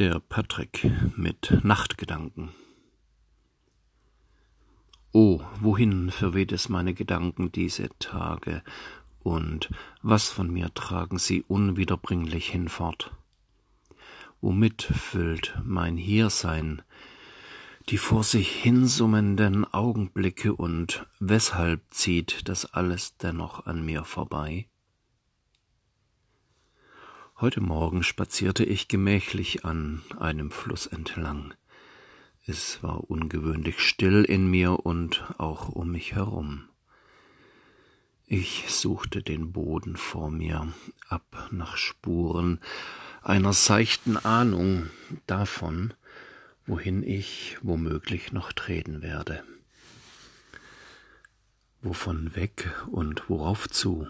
Der Patrick mit Nachtgedanken. Oh, wohin verweht es meine Gedanken diese Tage, und was von mir tragen sie unwiederbringlich hinfort? Womit füllt mein Hiersein die vor sich hinsummenden Augenblicke, und weshalb zieht das alles dennoch an mir vorbei? Heute Morgen spazierte ich gemächlich an einem Fluss entlang. Es war ungewöhnlich still in mir und auch um mich herum. Ich suchte den Boden vor mir ab nach Spuren einer seichten Ahnung davon, wohin ich womöglich noch treten werde. Wovon weg und worauf zu?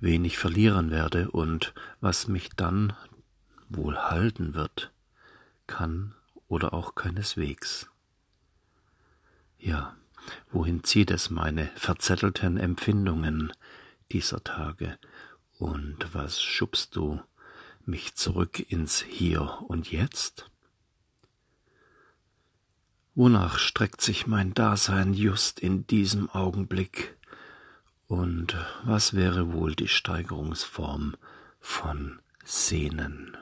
Wen ich verlieren werde und was mich dann wohl halten wird, kann oder auch keineswegs. Ja, wohin zieht es meine verzettelten Empfindungen dieser Tage, und was schubst du mich zurück ins Hier und Jetzt? Wonach streckt sich mein Dasein just in diesem Augenblick? Und was wäre wohl die Steigerungsform von Sehnen?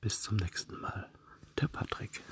Bis zum nächsten Mal. Der Patrick.